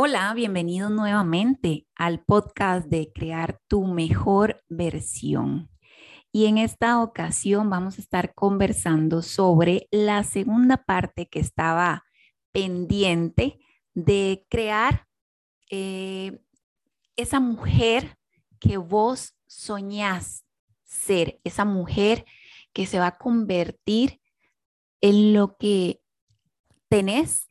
Hola, bienvenido nuevamente al podcast de Crear tu mejor versión. Y en esta ocasión vamos a estar conversando sobre la segunda parte que estaba pendiente de crear eh, esa mujer que vos soñás ser, esa mujer que se va a convertir en lo que tenés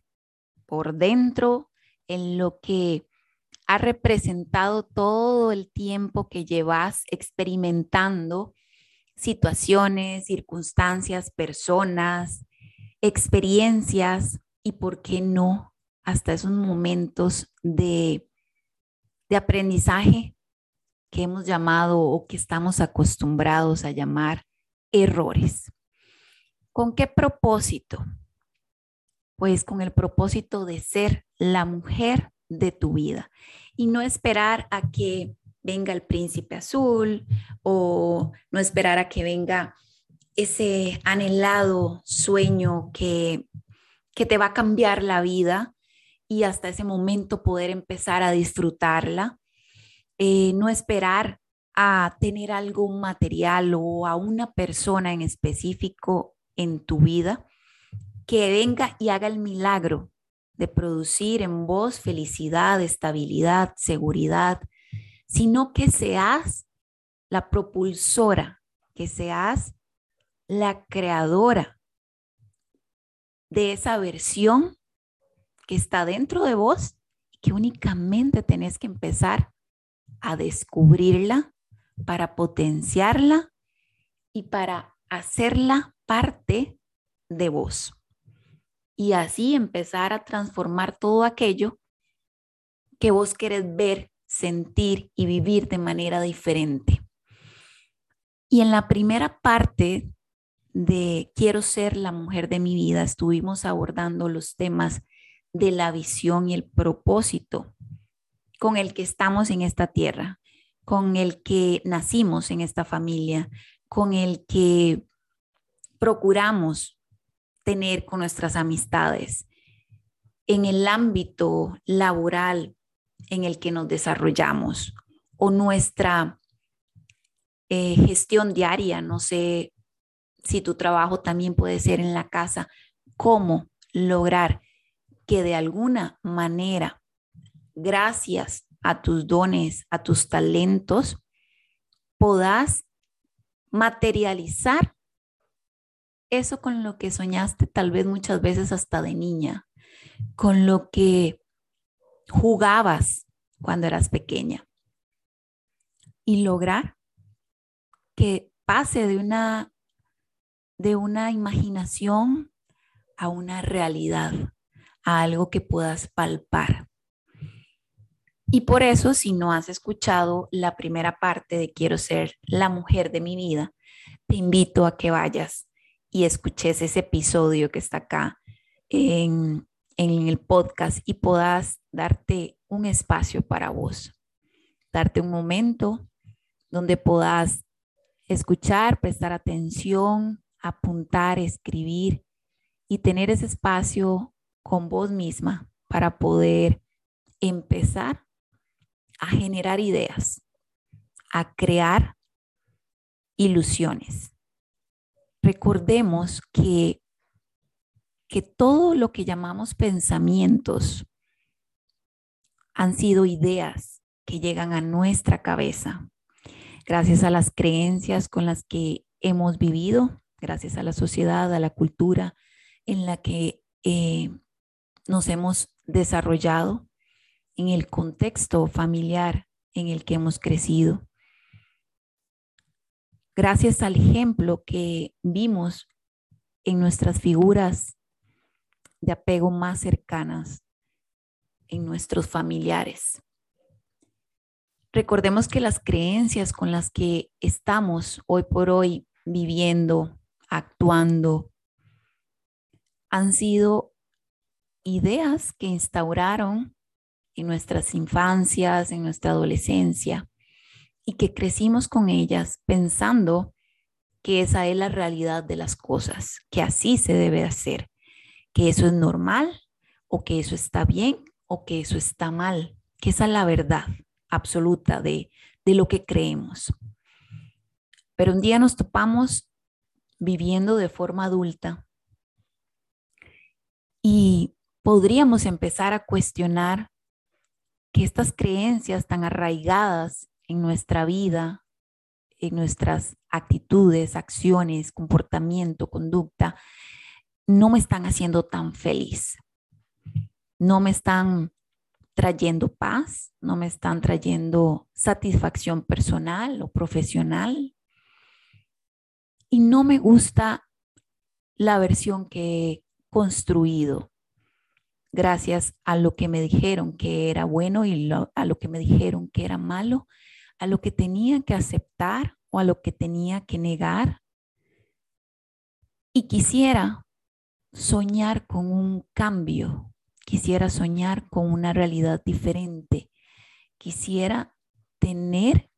por dentro, en lo que ha representado todo el tiempo que llevas experimentando situaciones, circunstancias, personas, experiencias y, ¿por qué no? Hasta esos momentos de, de aprendizaje que hemos llamado o que estamos acostumbrados a llamar errores. ¿Con qué propósito? Pues con el propósito de ser la mujer de tu vida y no esperar a que venga el príncipe azul o no esperar a que venga ese anhelado sueño que, que te va a cambiar la vida y hasta ese momento poder empezar a disfrutarla. Eh, no esperar a tener algo material o a una persona en específico en tu vida que venga y haga el milagro de producir en vos felicidad, estabilidad, seguridad, sino que seas la propulsora, que seas la creadora de esa versión que está dentro de vos y que únicamente tenés que empezar a descubrirla para potenciarla y para hacerla parte de vos y así empezar a transformar todo aquello que vos querés ver, sentir y vivir de manera diferente. Y en la primera parte de Quiero ser la mujer de mi vida, estuvimos abordando los temas de la visión y el propósito con el que estamos en esta tierra, con el que nacimos en esta familia, con el que procuramos tener con nuestras amistades, en el ámbito laboral en el que nos desarrollamos o nuestra eh, gestión diaria, no sé si tu trabajo también puede ser en la casa, cómo lograr que de alguna manera, gracias a tus dones, a tus talentos, puedas materializar eso con lo que soñaste tal vez muchas veces hasta de niña, con lo que jugabas cuando eras pequeña y lograr que pase de una de una imaginación a una realidad, a algo que puedas palpar. Y por eso, si no has escuchado la primera parte de Quiero ser la mujer de mi vida, te invito a que vayas y escuches ese episodio que está acá en, en el podcast y puedas darte un espacio para vos, darte un momento donde puedas escuchar, prestar atención, apuntar, escribir y tener ese espacio con vos misma para poder empezar a generar ideas, a crear ilusiones recordemos que, que todo lo que llamamos pensamientos han sido ideas que llegan a nuestra cabeza. Gracias a las creencias con las que hemos vivido, gracias a la sociedad, a la cultura en la que eh, nos hemos desarrollado, en el contexto familiar en el que hemos crecido gracias al ejemplo que vimos en nuestras figuras de apego más cercanas, en nuestros familiares. Recordemos que las creencias con las que estamos hoy por hoy viviendo, actuando, han sido ideas que instauraron en nuestras infancias, en nuestra adolescencia, y que crecimos con ellas pensando que esa es la realidad de las cosas, que así se debe hacer, que eso es normal o que eso está bien o que eso está mal, que esa es la verdad absoluta de, de lo que creemos. Pero un día nos topamos viviendo de forma adulta y podríamos empezar a cuestionar que estas creencias tan arraigadas en nuestra vida, en nuestras actitudes, acciones, comportamiento, conducta, no me están haciendo tan feliz. No me están trayendo paz, no me están trayendo satisfacción personal o profesional. Y no me gusta la versión que he construido gracias a lo que me dijeron que era bueno y a lo que me dijeron que era malo, a lo que tenía que aceptar o a lo que tenía que negar. Y quisiera soñar con un cambio, quisiera soñar con una realidad diferente, quisiera tener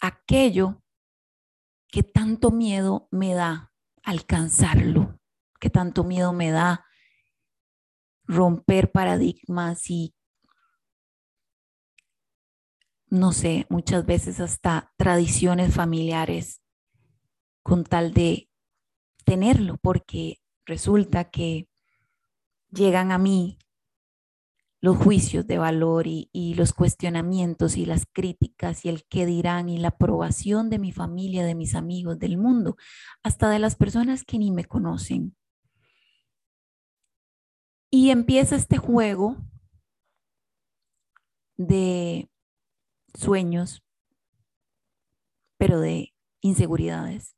aquello que tanto miedo me da alcanzarlo, que tanto miedo me da romper paradigmas y, no sé, muchas veces hasta tradiciones familiares con tal de tenerlo, porque resulta que llegan a mí los juicios de valor y, los cuestionamientos y las críticas y el qué dirán y la aprobación de mi familia, de mis amigos, del mundo, hasta de las personas que ni me conocen. Y empieza este juego de sueños, pero de inseguridades,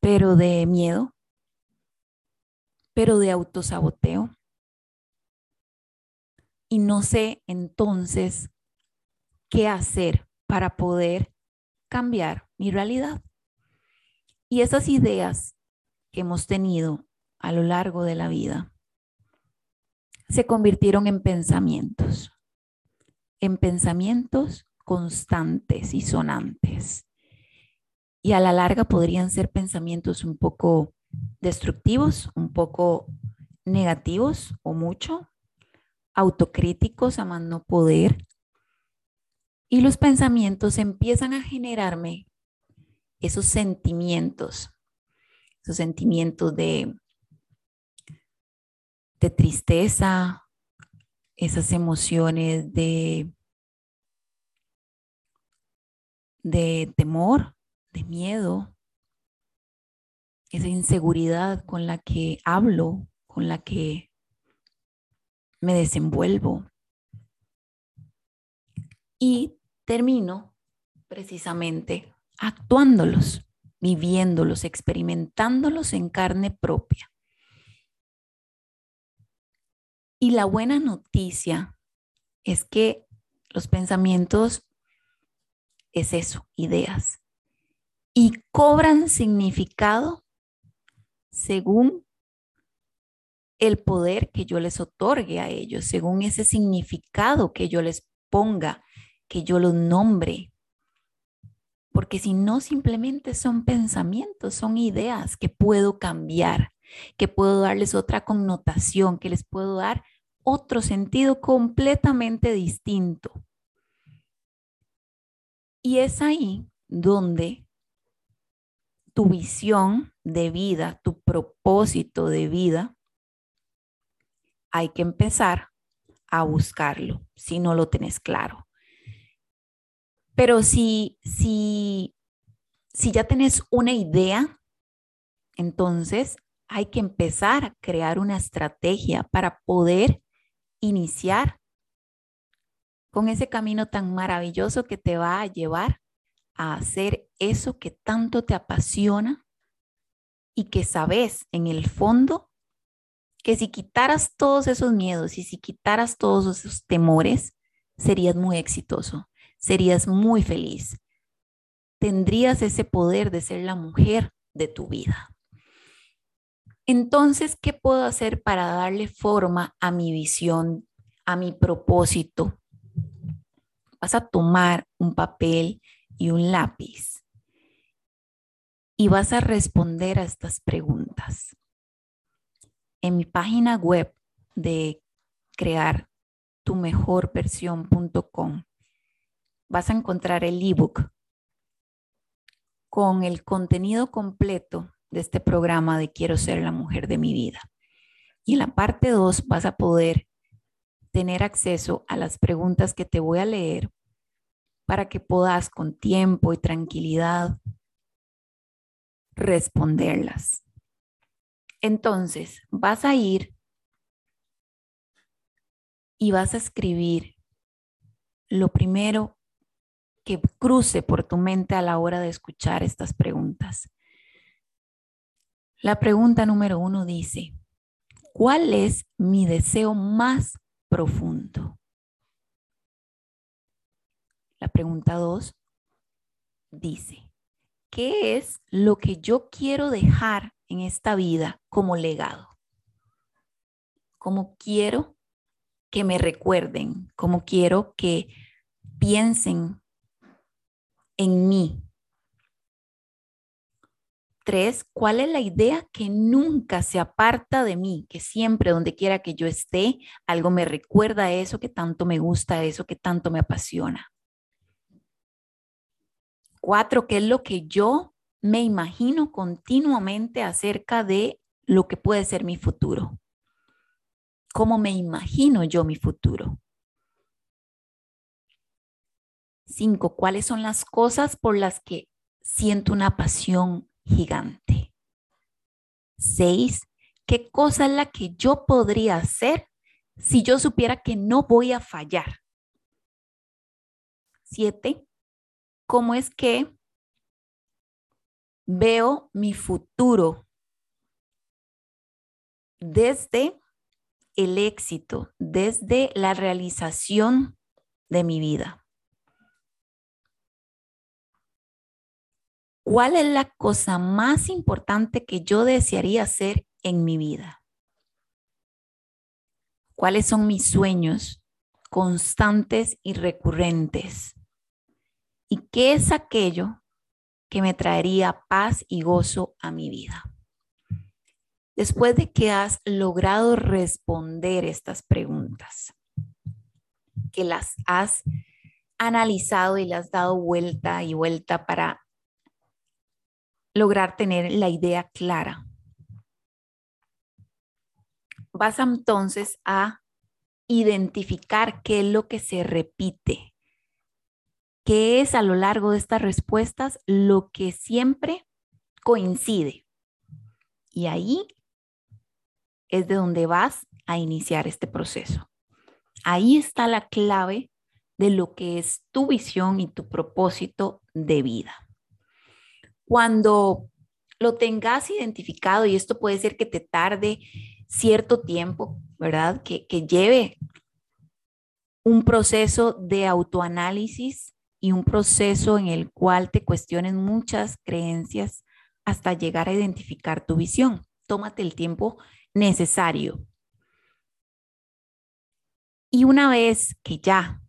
pero de miedo, pero de autosaboteo. Y no sé entonces qué hacer para poder cambiar mi realidad. Y esas ideas que hemos tenido a lo largo de la vida se convirtieron en pensamientos, en pensamientos constantes y sonantes. Y a la larga podrían ser pensamientos un poco destructivos, un poco negativos o mucho, autocríticos a más no poder. Y los pensamientos empiezan a generarme esos sentimientos, esos sentimientos de de tristeza, esas emociones de, de temor, de miedo, esa inseguridad con la que hablo, con la que me desenvuelvo. Y termino precisamente actuándolos, viviéndolos, experimentándolos en carne propia. Y la buena noticia es que los pensamientos es eso, ideas. Y cobran significado según el poder que yo les otorgue a ellos, según ese significado que yo les ponga, que yo los nombre. Porque si no, simplemente son pensamientos, son ideas que puedo cambiar que puedo darles otra connotación, que les puedo dar otro sentido completamente distinto. Y es ahí donde tu visión de vida, tu propósito de vida, hay que empezar a buscarlo si no lo tenés claro. Pero si, si, si ya tenés una idea, entonces hay que empezar a crear una estrategia para poder iniciar con ese camino tan maravilloso que te va a llevar a hacer eso que tanto te apasiona y que sabes en el fondo que si quitaras todos esos miedos y si quitaras todos esos temores, serías muy exitoso, serías muy feliz, tendrías ese poder de ser la mujer de tu vida. Entonces, ¿qué puedo hacer para darle forma a mi visión, a mi propósito? Vas a tomar un papel y un lápiz y vas a responder a estas preguntas. En mi página web de crear tu mejor versión.com vas a encontrar el ebook con el contenido completo de este programa de Quiero ser la mujer de mi vida. Y en la parte 2 vas a poder tener acceso a las preguntas que te voy a leer para que puedas con tiempo y tranquilidad responderlas. Entonces, vas a ir y vas a escribir lo primero que cruce por tu mente a la hora de escuchar estas preguntas. La pregunta número uno dice, ¿cuál es mi deseo más profundo? La pregunta dos dice, ¿qué es lo que yo quiero dejar en esta vida como legado? ¿Cómo quiero que me recuerden? ¿Cómo quiero que piensen en mí. Tres, ¿cuál es la idea que nunca se aparta de mí? Que siempre, donde quiera que yo esté, algo me recuerda a eso que tanto me gusta, eso que tanto me apasiona. Cuatro, ¿qué es lo que yo me imagino continuamente acerca de lo que puede ser mi futuro? ¿Cómo me imagino yo mi futuro? Cinco, ¿cuáles son las cosas por las que siento una pasión gigante? Seis, ¿qué cosa es la que yo podría hacer si yo supiera que no voy a fallar? Siete, ¿cómo es que veo mi futuro desde el éxito, desde la realización de mi vida? ¿Cuál es la cosa más importante que yo desearía hacer en mi vida? ¿Cuáles son mis sueños constantes y recurrentes? ¿Y qué es aquello que me traería paz y gozo a mi vida? Después de que has logrado responder estas preguntas, que las has analizado y las has dado vuelta y vuelta para lograr tener la idea clara. Vas entonces a identificar qué es lo que se repite, qué es a lo largo de estas respuestas lo que siempre coincide. Y ahí es de donde vas a iniciar este proceso. Ahí está la clave de lo que es tu visión y tu propósito de vida. Cuando lo tengas identificado, y esto puede ser que te tarde cierto tiempo, ¿verdad? Que, lleve un proceso de autoanálisis y un proceso en el cual te cuestiones muchas creencias hasta llegar a identificar tu visión. Tómate el tiempo necesario. Y una vez que ya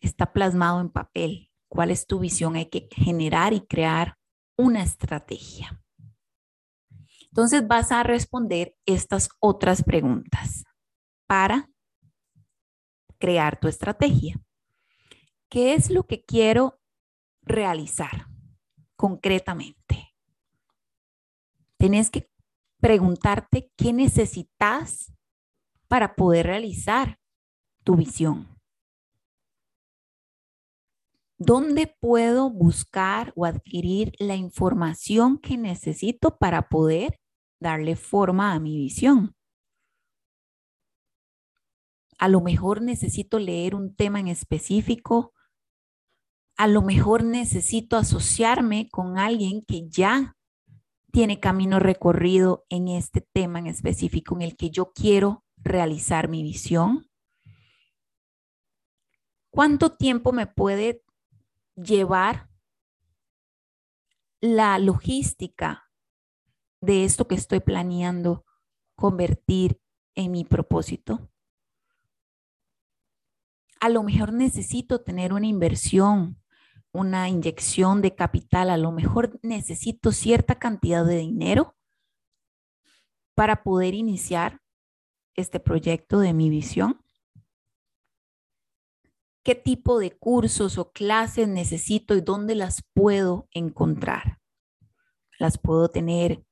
está plasmado en papel cuál es tu visión, hay que generar y crear una estrategia. Entonces vas a responder estas otras preguntas para crear tu estrategia. ¿Qué es lo que quiero realizar concretamente? Tienes que preguntarte qué necesitas para poder realizar tu visión. ¿Dónde puedo buscar o adquirir la información que necesito para poder darle forma a mi visión? A lo mejor necesito leer un tema en específico. A lo mejor necesito asociarme con alguien que ya tiene camino recorrido en este tema en específico en el que yo quiero realizar mi visión. ¿Cuánto tiempo me puede llevar la logística de esto que estoy planeando convertir en mi propósito. A lo mejor necesito tener una inversión, una inyección de capital, a lo mejor necesito cierta cantidad de dinero para poder iniciar este proyecto de mi visión. Qué tipo de cursos o clases necesito y dónde las puedo encontrar. Las puedo tener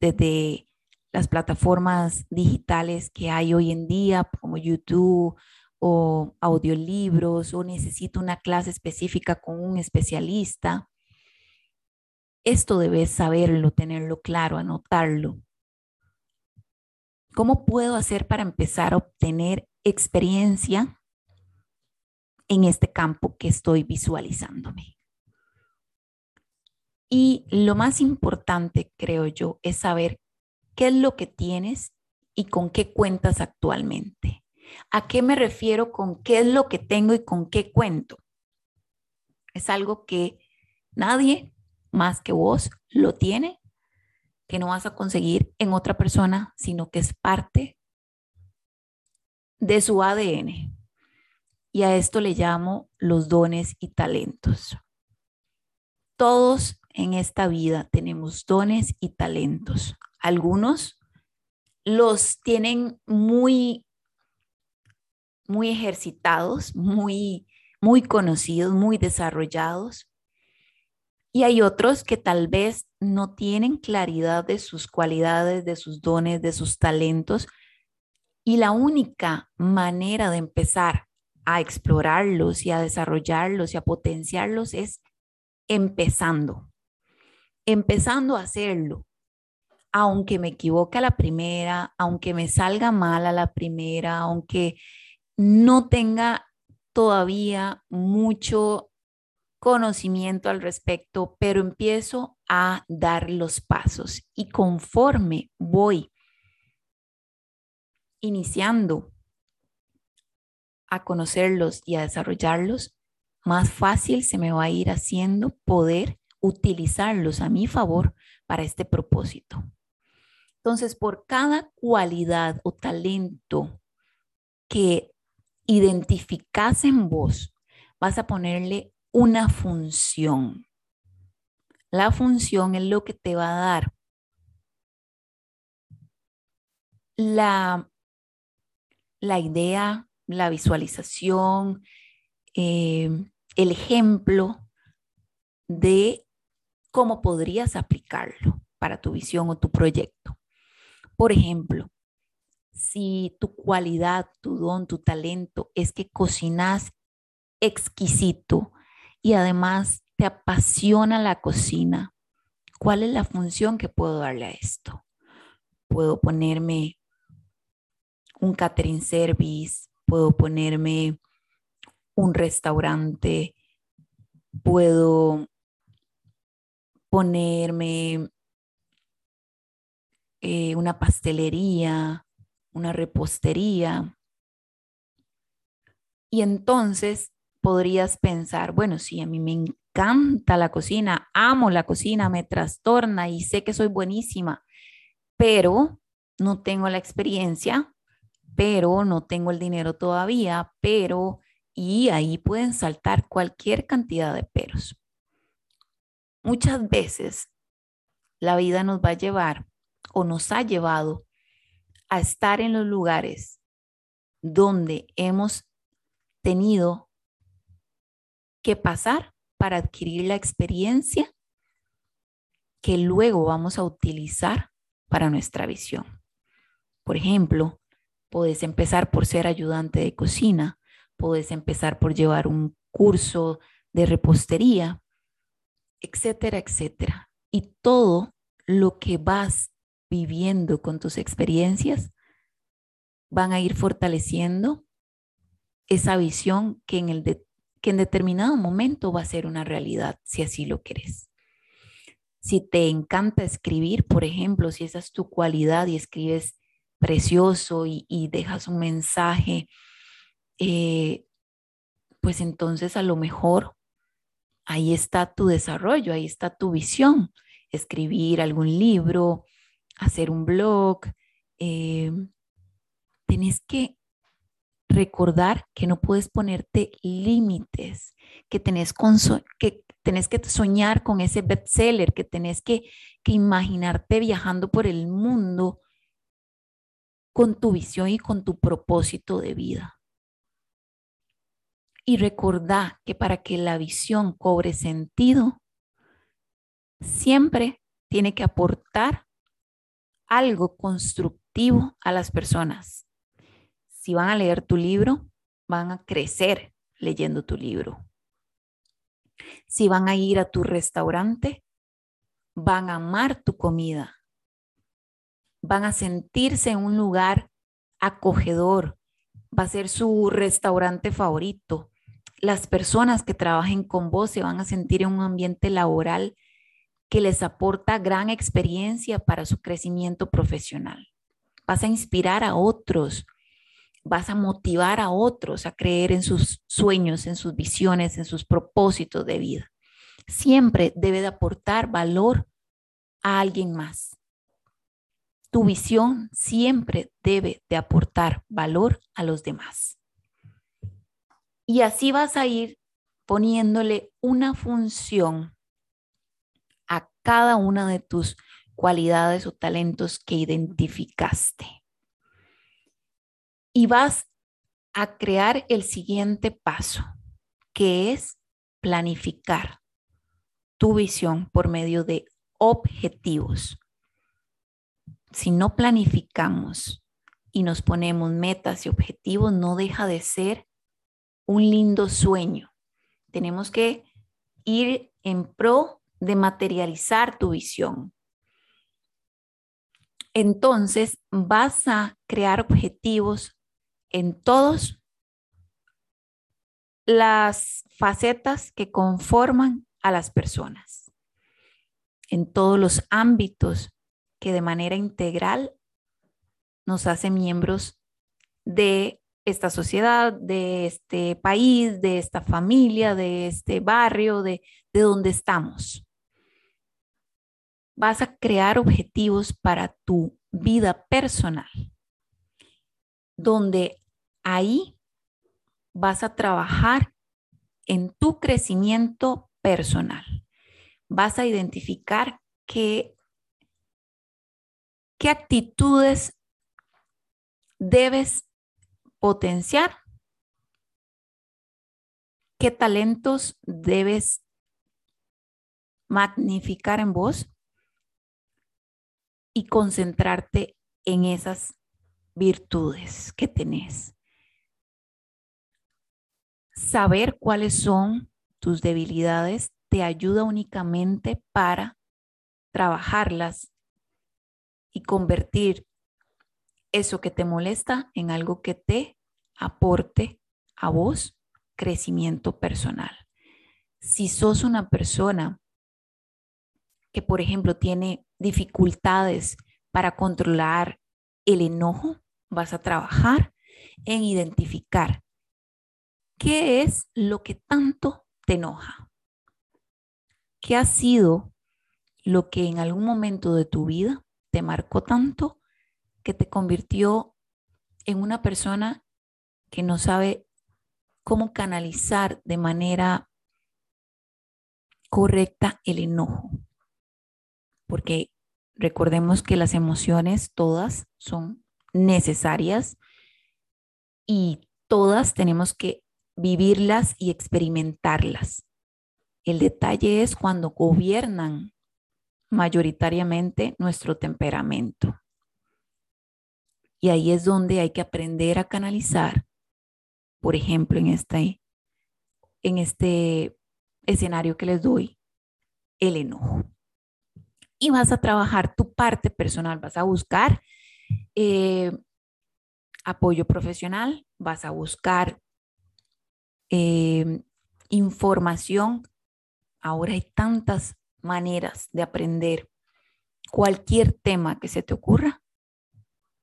desde las plataformas digitales que hay hoy en día, como YouTube o audiolibros, o necesito una clase específica con un especialista. Esto debes saberlo, tenerlo claro, anotarlo. ¿Cómo puedo hacer para empezar a obtener experiencia en este campo que estoy visualizándome? Y lo más importante, creo yo, es saber qué es lo que tienes y con qué cuentas actualmente. ¿A qué me refiero con qué es lo que tengo y con qué cuento? Es algo que nadie más que vos lo tiene, que no vas a conseguir en otra persona, sino que es parte de su ADN. Y a esto le llamo los dones y talentos. Todos en esta vida tenemos dones y talentos. Algunos los tienen muy muy ejercitados, muy muy conocidos, muy desarrollados. Y hay otros que tal vez no tienen claridad de sus cualidades, de sus dones, de sus talentos. Y la única manera de empezar a explorarlos y a desarrollarlos y a potenciarlos es empezando empezando a hacerlo, aunque me equivoque a la primera, aunque me salga mal a la primera, aunque no tenga todavía mucho conocimiento al respecto, pero empiezo a dar los pasos y conforme voy iniciando a conocerlos y a desarrollarlos, más fácil se me va a ir haciendo poder utilizarlos a mi favor para este propósito. Entonces, por cada cualidad o talento que identificas en vos, vas a ponerle una función. La función es lo que te va a dar la, la idea, la visualización, eh, el ejemplo de cómo podrías aplicarlo para tu visión o tu proyecto. Por ejemplo, si tu cualidad, tu don, tu talento es que cocinas exquisito y además te apasiona la cocina, ¿cuál es la función que puedo darle a esto? Puedo ponerme un catering service, puedo ponerme un restaurante, puedo ponerme eh, una pastelería, una repostería. Y entonces podrías pensar, bueno, sí, a mí me encanta la cocina, amo la cocina, me trastorna y sé que soy buenísima, pero no tengo la experiencia, pero no tengo el dinero todavía, pero, y ahí pueden saltar cualquier cantidad de peros. Muchas veces la vida nos va a llevar o nos ha llevado a estar en los lugares donde hemos tenido que pasar para adquirir la experiencia que luego vamos a utilizar para nuestra visión. Por ejemplo, puedes empezar por ser ayudante de cocina, puedes empezar por llevar un curso de repostería, etcétera, etcétera. Y todo lo que vas viviendo con tus experiencias van a ir fortaleciendo esa visión que en, el que en determinado momento va a ser una realidad, si así lo quieres. Si te encanta escribir, por ejemplo, si esa es tu cualidad y escribes precioso y, dejas un mensaje, eh, pues entonces a lo mejor ahí está tu desarrollo, ahí está tu visión, escribir algún libro, hacer un blog. Eh, tenés que recordar que no puedes ponerte límites, que tenés, que tenés que soñar con ese bestseller, que tenés que, que imaginarte viajando por el mundo con tu visión y con tu propósito de vida. Y recordá que para que la visión cobre sentido, siempre tiene que aportar algo constructivo a las personas. Si van a leer tu libro, van a crecer leyendo tu libro. Si van a ir a tu restaurante, van a amar tu comida. Van a sentirse en un lugar acogedor. Va a ser su restaurante favorito. Las personas que trabajen con vos se van a sentir en un ambiente laboral que les aporta gran experiencia para su crecimiento profesional. Vas a inspirar a otros, vas a motivar a otros a creer en sus sueños, en sus visiones, en sus propósitos de vida. Siempre debe de aportar valor a alguien más. Tu visión siempre debe de aportar valor a los demás. Y así vas a ir poniéndole una función cada una de tus cualidades o talentos que identificaste. Y vas a crear el siguiente paso, que es planificar tu visión por medio de objetivos. Si no planificamos y nos ponemos metas y objetivos, no deja de ser un lindo sueño. Tenemos que ir en pro de materializar tu visión. Entonces vas a crear objetivos en todas las facetas que conforman a las personas, en todos los ámbitos que de manera integral nos hacen miembros de esta sociedad, de este país, de esta familia, de este barrio, de, de donde estamos vas a crear objetivos para tu vida personal, donde ahí vas a trabajar en tu crecimiento personal. Vas a identificar qué, qué actitudes debes potenciar, qué talentos debes magnificar en vos y concentrarte en esas virtudes que tenés. Saber cuáles son tus debilidades te ayuda únicamente para trabajarlas y convertir eso que te molesta en algo que te aporte a vos crecimiento personal. Si sos una persona que, por ejemplo, tiene dificultades para controlar el enojo, vas a trabajar en identificar qué es lo que tanto te enoja. ¿Qué ha sido lo que en algún momento de tu vida te marcó tanto que te convirtió en una persona que no sabe cómo canalizar de manera correcta el enojo? porque recordemos que las emociones todas son necesarias y todas tenemos que vivirlas y experimentarlas. El detalle es cuando gobiernan mayoritariamente nuestro temperamento. Y ahí es donde hay que aprender a canalizar, por ejemplo, en este, en este escenario que les doy, el enojo y vas a trabajar tu parte personal, vas a buscar eh, apoyo profesional, vas a buscar eh, información. Ahora hay tantas maneras de aprender cualquier tema que se te ocurra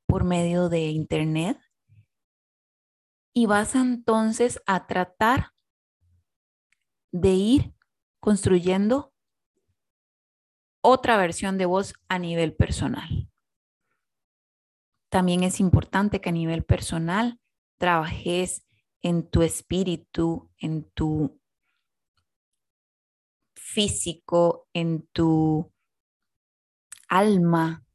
por medio de internet y vas entonces a tratar de ir construyendo otra versión de voz a nivel personal. También es importante que a nivel personal trabajes en tu espíritu, en tu físico, en tu alma,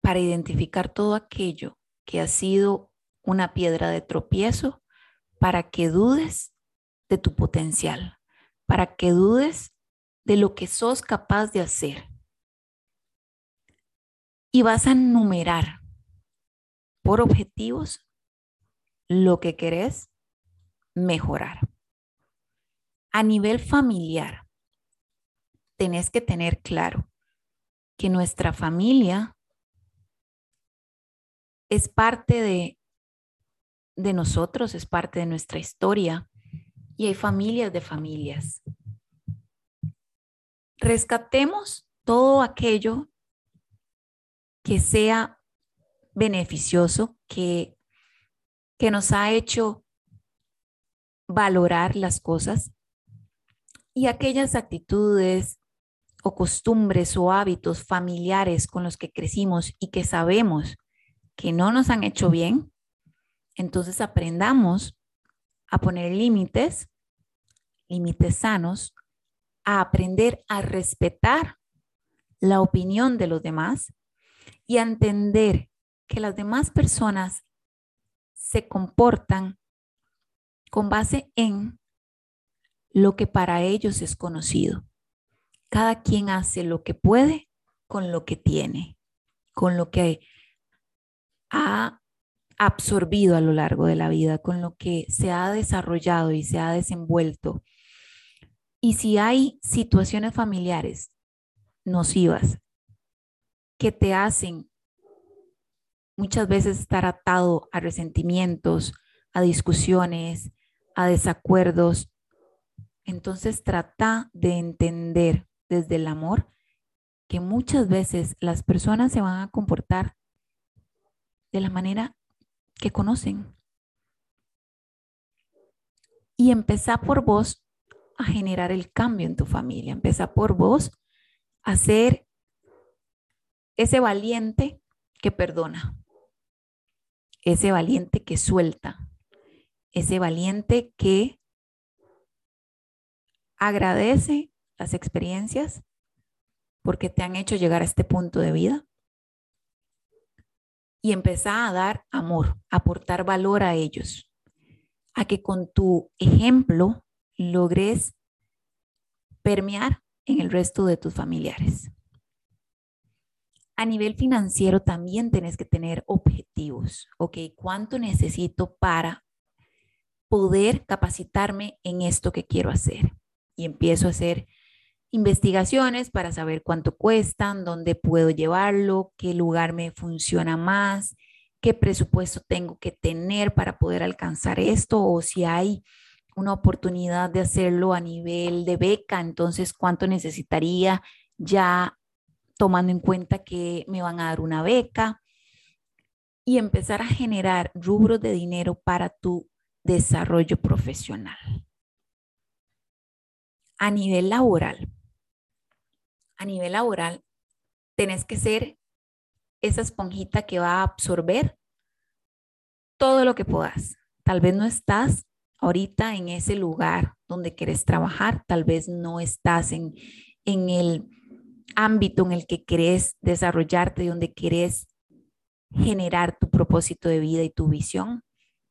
para identificar todo aquello que ha sido una piedra de tropiezo para que dudes de tu potencial, para que dudes de lo que sos capaz de hacer. Y vas a numerar por objetivos lo que querés mejorar. A nivel familiar, tenés que tener claro que nuestra familia es parte de, de nosotros, es parte de nuestra historia y hay familias de familias. Rescatemos todo aquello que sea beneficioso, que, que nos ha hecho valorar las cosas y aquellas actitudes o costumbres o hábitos familiares con los que crecimos y que sabemos que no nos han hecho bien, entonces aprendamos a poner límites, límites sanos, a aprender a respetar la opinión de los demás y a entender que las demás personas se comportan con base en lo que para ellos es conocido. Cada quien hace lo que puede con lo que tiene, con lo que ha absorbido a lo largo de la vida, con lo que se ha desarrollado y se ha desenvuelto. Y si hay situaciones familiares nocivas que te hacen muchas veces estar atado a resentimientos, a discusiones, a desacuerdos, entonces trata de entender desde el amor que muchas veces las personas se van a comportar de la manera que conocen. Y empezar por vos a generar el cambio en tu familia. Empezar por vos a ser ese valiente que perdona, ese valiente que suelta, ese valiente que agradece las experiencias porque te han hecho llegar a este punto de vida y empezar a dar amor, aportar valor a ellos, a que con tu ejemplo logres permear en el resto de tus familiares. A nivel financiero también tienes que tener objetivos, ¿ok? ¿Cuánto necesito para poder capacitarme en esto que quiero hacer? Y empiezo a hacer investigaciones para saber cuánto cuestan, dónde puedo llevarlo, qué lugar me funciona más, qué presupuesto tengo que tener para poder alcanzar esto o si hay una oportunidad de hacerlo a nivel de beca, entonces cuánto necesitaría ya tomando en cuenta que me van a dar una beca y empezar a generar rubros de dinero para tu desarrollo profesional. A nivel laboral, a nivel laboral, tenés que ser esa esponjita que va a absorber todo lo que puedas. Tal vez no estás ahorita en ese lugar donde quieres trabajar, tal vez no estás en, en el ámbito en el que querés desarrollarte, donde querés generar tu propósito de vida y tu visión,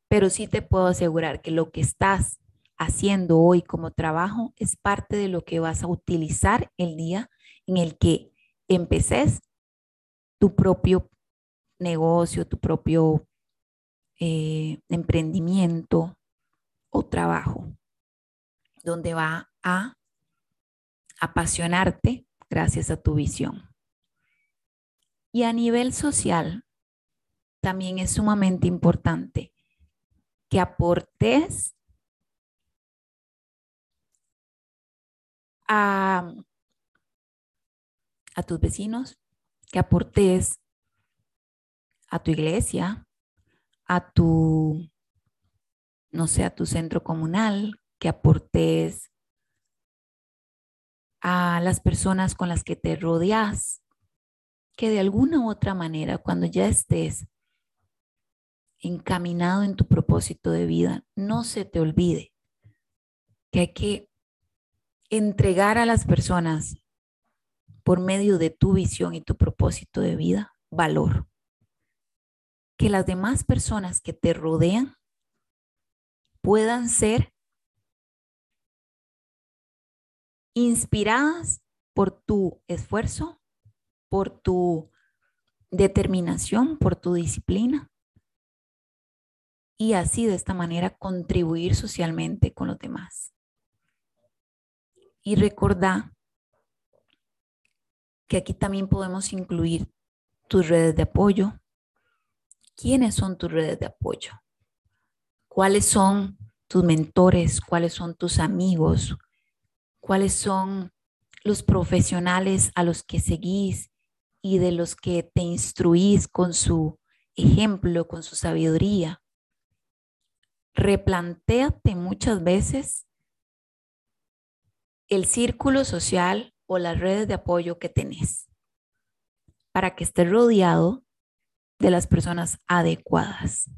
pero sí te puedo asegurar que lo que estás haciendo hoy como trabajo es parte de lo que vas a utilizar el día en el que empeces tu propio negocio, tu propio eh, emprendimiento o trabajo, donde va a apasionarte gracias a tu visión. Y a nivel social, también es sumamente importante que aportes a a tus vecinos, que aportes a tu iglesia, a tu, no sé, a tu centro comunal, que aportes a las personas con las que te rodeas, que de alguna u otra manera, cuando ya estés encaminado en tu propósito de vida, no se te olvide que hay que entregar a las personas por medio de tu visión y tu propósito de vida, valor. Que las demás personas que te rodean puedan ser inspiradas por tu esfuerzo, por tu determinación, por tu disciplina y así de esta manera contribuir socialmente con los demás. Y recordá que aquí también podemos incluir tus redes de apoyo. ¿Quiénes son tus redes de apoyo? ¿Cuáles son tus mentores? ¿Cuáles son tus amigos? ¿Cuáles son los profesionales a los que seguís y de los que te instruís con su ejemplo, con su sabiduría? replantéate muchas veces el círculo social o las redes de apoyo que tenés para que estés rodeado de las personas adecuadas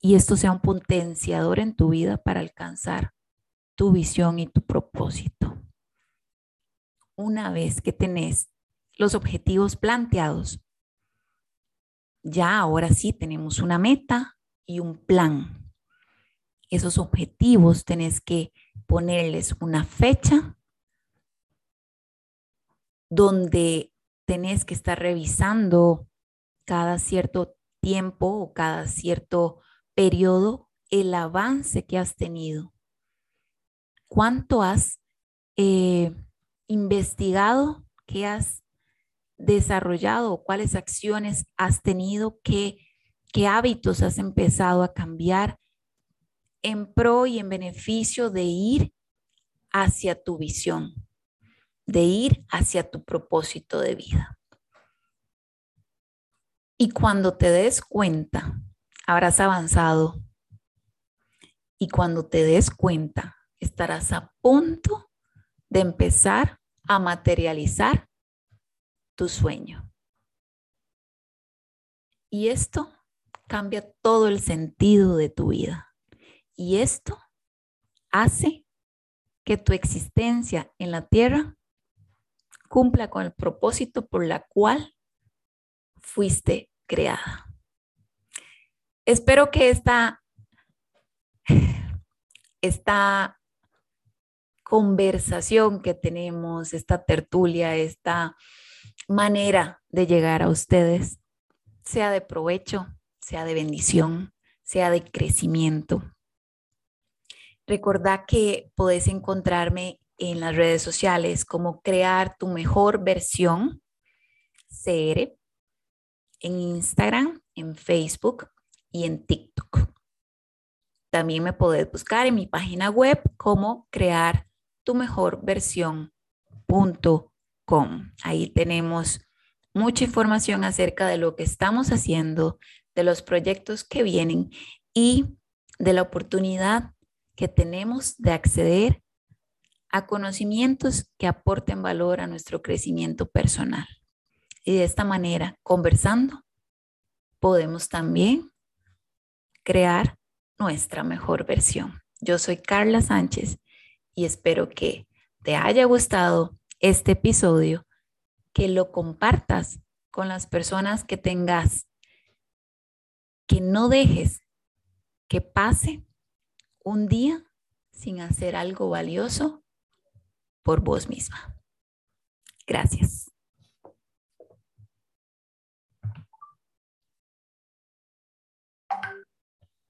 y esto sea un potenciador en tu vida para alcanzar tu visión y tu propósito. Una vez que tenés los objetivos planteados, ya ahora sí tenemos una meta y un plan esos objetivos tenés que ponerles una fecha donde tenés que estar revisando cada cierto tiempo o cada cierto periodo el avance que has tenido. ¿Cuánto has eh, investigado? ¿Qué has desarrollado? ¿Cuáles acciones has tenido? ¿Qué, ¿Qué hábitos has empezado a cambiar? En pro y en beneficio de ir hacia tu visión, de ir hacia tu propósito de vida. Y cuando te des cuenta, habrás avanzado. Y cuando te des cuenta, estarás a punto de empezar a materializar tu sueño. Y esto cambia todo el sentido de tu vida. Y esto hace que tu existencia en la tierra cumpla con el propósito por la cual fuiste creada. Espero que esta, esta conversación que tenemos, esta tertulia, esta manera de llegar a ustedes sea de provecho, sea de bendición, sea de crecimiento. Recordá que podés encontrarme en las redes sociales como crear tu mejor versión CR en Instagram, en Facebook y en TikTok. También me podés buscar en mi página web como crear tu mejor versión.com. Ahí tenemos mucha información acerca de lo que estamos haciendo, de los proyectos que vienen y de la oportunidad que tenemos de acceder a conocimientos que aporten valor a nuestro crecimiento personal. Y de esta manera, conversando, podemos también crear nuestra mejor versión. Yo soy Carla Sánchez y espero que te haya gustado este episodio, que lo compartas con las personas que tengas, que no dejes que pase un día sin hacer algo valioso por vos misma. Gracias.